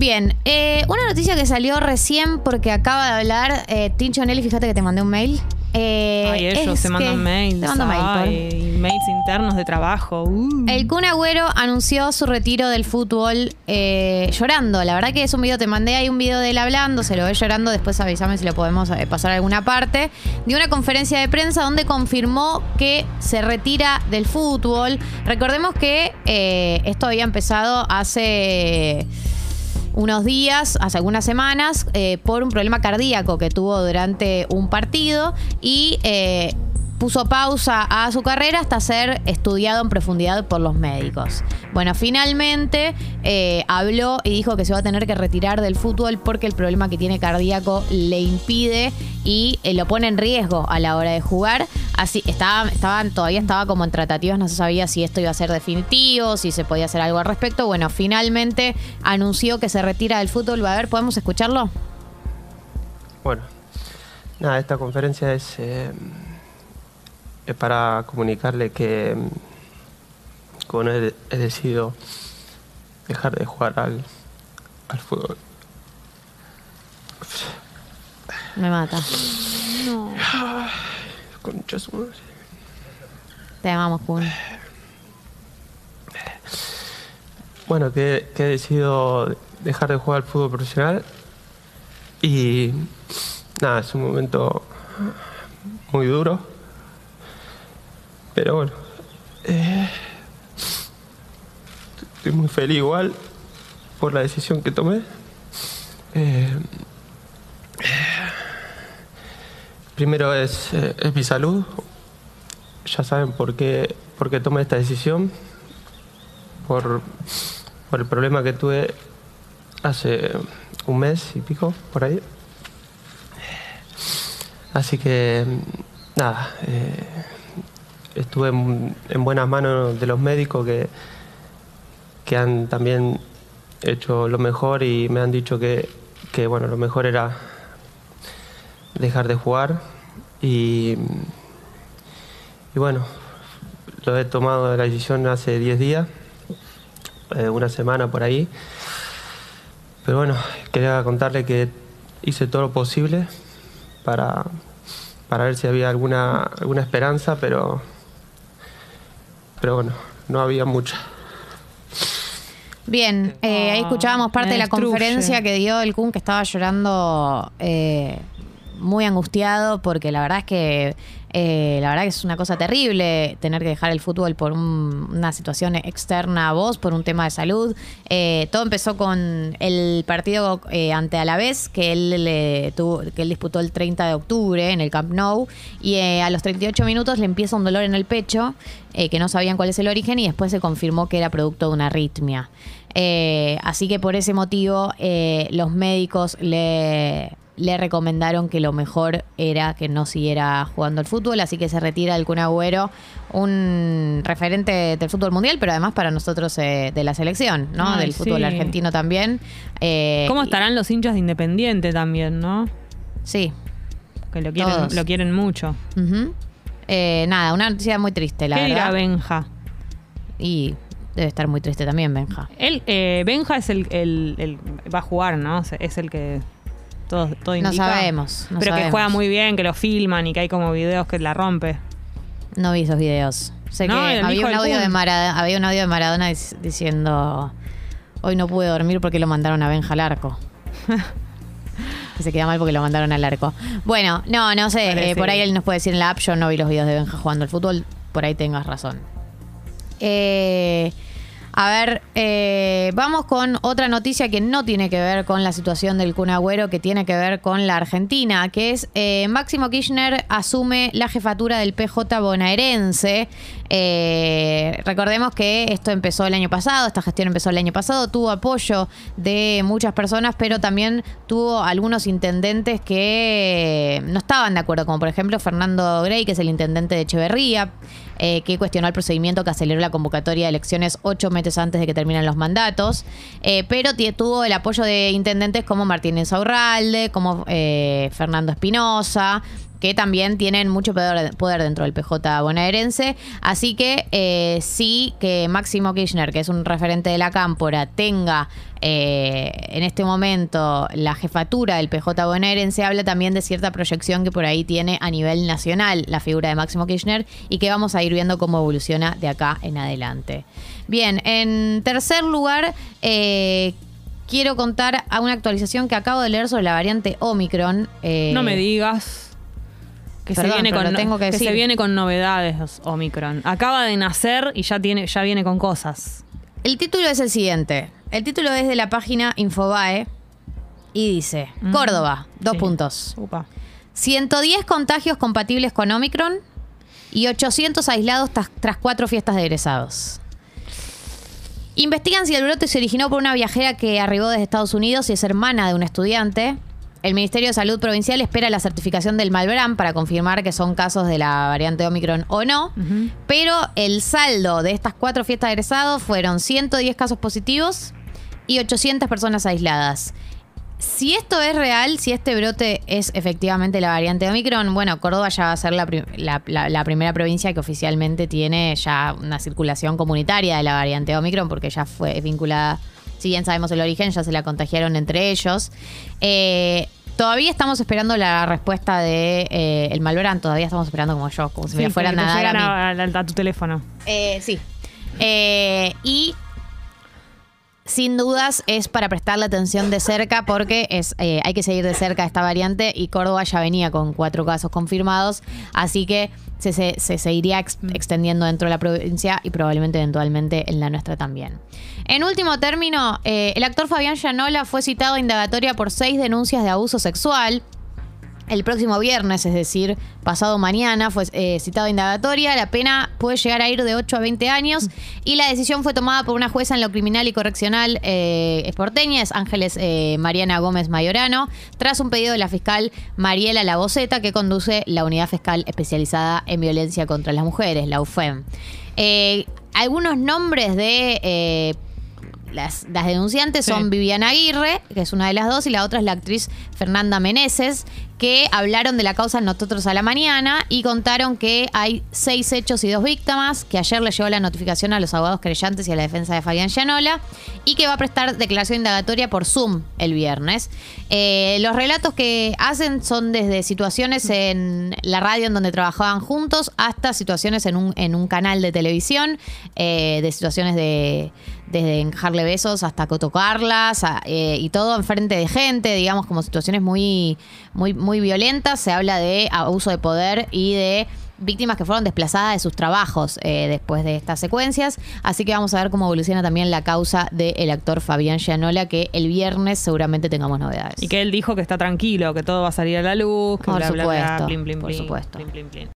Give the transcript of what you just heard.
Bien, eh, una noticia que salió recién porque acaba de hablar eh, Tincho Nelly, fíjate que te mandé un mail. Eh, Ay, ellos se mandan mails. Te mando mail, Ay, mails internos de trabajo. Uh. El Kun Agüero anunció su retiro del fútbol eh, llorando. La verdad que es un video, te mandé ahí un video de él hablando, se lo ve llorando, después avísame si lo podemos pasar a alguna parte. Dio una conferencia de prensa donde confirmó que se retira del fútbol. Recordemos que eh, esto había empezado hace unos días, hace algunas semanas, eh, por un problema cardíaco que tuvo durante un partido y eh, puso pausa a su carrera hasta ser estudiado en profundidad por los médicos. Bueno, finalmente eh, habló y dijo que se va a tener que retirar del fútbol porque el problema que tiene cardíaco le impide y eh, lo pone en riesgo a la hora de jugar. Así estaba, estaban, todavía estaba como en tratativas, no se sabía si esto iba a ser definitivo, si se podía hacer algo al respecto. Bueno, finalmente anunció que se retira del fútbol. A ver, ¿podemos escucharlo? Bueno, nada, esta conferencia es, eh, es para comunicarle que con él he decidido dejar de jugar al, al fútbol. Me mata. Concha su madre. Te amamos, Kun. Bueno, que, que he decidido dejar de jugar al fútbol profesional y nada, es un momento muy duro, pero bueno, eh, estoy muy feliz igual por la decisión que tomé. Eh, primero es, eh, es mi salud, ya saben por qué, por qué tomé esta decisión por, por el problema que tuve hace un mes y pico, por ahí. Así que, nada, eh, estuve en, en buenas manos de los médicos que, que han también hecho lo mejor y me han dicho que, que bueno, lo mejor era dejar de jugar y, y bueno, lo he tomado la decisión hace 10 días eh, una semana por ahí. Pero bueno, quería contarle que hice todo lo posible para, para ver si había alguna, alguna esperanza, pero, pero bueno, no había mucha. Bien, eh, ahí Ah, escuchábamos parte de la destruye. conferencia que dio el Kun, que estaba llorando eh, muy angustiado, porque la verdad es que eh, la verdad que es una cosa terrible tener que dejar el fútbol por un- una situación externa a vos, por un tema de salud. Eh, todo empezó con el partido eh, ante Alavés, que él, le que él disputó el 30 de octubre en el Camp Nou, y a los 38 minutos le empieza un dolor en el pecho, que no sabían cuál es el origen, y después se confirmó que era producto de una arritmia. Así que por ese motivo los médicos le, le recomendaron que lo mejor era que no siguiera jugando al fútbol, así que se retira el Kun Agüero, un referente del fútbol mundial, pero además para nosotros eh, de la selección, ¿no? Ay, del fútbol sí. argentino también. Eh, ¿Cómo estarán los hinchas de Independiente también, no? Sí. Que lo quieren, Todos. lo quieren mucho. Eh, nada, una noticia muy triste, la ¿Qué dirá verdad. Benja? Y debe estar muy triste también, Benja. Él, eh, Benja es el, el- el- va a jugar, ¿no? Es el que todo, todo No sabemos, no Pero que juega muy bien, que lo filman y que hay como videos que la rompe. No vi esos videos. Sé No, que había un, audio de Maradona, había un audio de Maradona dic- diciendo hoy no pude dormir porque lo mandaron a Benja al arco. que se queda mal porque lo mandaron al arco. Bueno, no, no sé. Eh, por ahí él nos puede decir en la app. Yo no vi los videos de Benja jugando al fútbol. Por ahí tengas razón. Eh, a ver, eh, vamos con otra noticia que no tiene que ver con la situación del Kun Agüero, que tiene que ver con la Argentina, que es eh, Máximo Kirchner asume la jefatura del PJ bonaerense. Eh, recordemos que esto empezó el año pasado, esta gestión empezó el año pasado, tuvo apoyo de muchas personas, pero también tuvo algunos intendentes que no estaban de acuerdo, como por ejemplo Fernando Grey, que es el intendente de Echeverría, que cuestionó el procedimiento que aceleró la convocatoria de elecciones ocho meses antes de que terminen los mandatos, eh, pero tuvo el apoyo de intendentes como Martínez Aurralde, como eh, Fernando Espinosa, que también tienen mucho poder, dentro del PJ bonaerense. Así que eh, sí que Máximo Kirchner, que es un referente de la cámpora, tenga eh, en este momento la jefatura del PJ bonaerense, habla también de cierta proyección que por ahí tiene a nivel nacional la figura de Máximo Kirchner y que vamos a ir viendo cómo evoluciona de acá en adelante. Bien, en tercer lugar, eh, quiero contar a una actualización que acabo de leer sobre la variante Omicron. eh, No me digas. Que, Perdón, se, viene con, tengo que que se viene con novedades Omicron. Acaba de nacer y ya tiene ya viene con cosas. El título es el siguiente. El título es de la página Infobae y dice, Córdoba, dos Sí. puntos. Upa. 110 contagios compatibles con Omicron y 800 aislados tras, tras cuatro fiestas de egresados. Investigan si el brote se originó por una viajera que arribó desde Estados Unidos y es hermana de un estudiante. El Ministerio de Salud Provincial espera la certificación del Malbrán para confirmar que son casos de la variante Omicron o no. Pero el saldo de estas cuatro fiestas de egresados fueron 110 casos positivos y 800 personas aisladas. Si esto es real, si este brote es efectivamente la variante Omicron, bueno, Córdoba ya va a ser la, pri- la- la- la primera provincia que oficialmente tiene ya una circulación comunitaria de la variante Omicron, porque ya fue vinculada, si bien sabemos el origen, ya se la contagiaron entre ellos. Eh, todavía estamos esperando la respuesta de eh, el Malverán, todavía estamos esperando como yo, como si me Sí, fueran que a dar a a, a- tu teléfono. Eh, sí. Y sin dudas es para prestarle atención de cerca porque es eh, hay que seguir de cerca esta variante y Córdoba ya venía con cuatro casos confirmados, así que se, se- se seguiría ex- extendiendo dentro de la provincia y probablemente eventualmente en la nuestra también. En último término, eh, el actor Fabián Llanola fue citado a indagatoria por seis denuncias de abuso sexual. El próximo viernes, es decir, pasado mañana, fue eh, citado a indagatoria. La pena puede llegar a ir de 8 a 20 años y la decisión fue tomada por una jueza en lo criminal y correccional eh, es porteña, es Ángeles eh, Mariana Gómez Mayorano, tras un pedido de la fiscal Mariela Laboceta, que conduce la unidad fiscal especializada en violencia contra las mujeres, la UFEM. Eh, algunos nombres de... eh, las, las denunciantes Sí. son Viviana Aguirre, que es una de las dos, y la otra es la actriz Fernanda Meneses, que hablaron de la causa Nosotros a la Mañana y contaron que hay seis hechos y dos víctimas, que ayer le llegó la notificación a los abogados creyentes y a la defensa de Fabián Llanola, y que va a prestar declaración indagatoria por Zoom el viernes. Eh, los relatos que hacen son desde situaciones en la radio en donde trabajaban juntos hasta situaciones en un, en un canal de televisión, eh, de situaciones de desde enjarle besos hasta tocarlas a- eh, y todo enfrente de gente, digamos, como situaciones muy, muy violentas. Se habla de abuso de poder y de víctimas que fueron desplazadas de sus trabajos eh, después de estas secuencias. Así que vamos a ver cómo evoluciona también la causa del actor Fabián Gianola, que el viernes seguramente tengamos novedades. Y que él dijo que está tranquilo, que todo va a salir a la luz, que Por bla, bla, bla, supuesto, blin, blin, por blin, supuesto.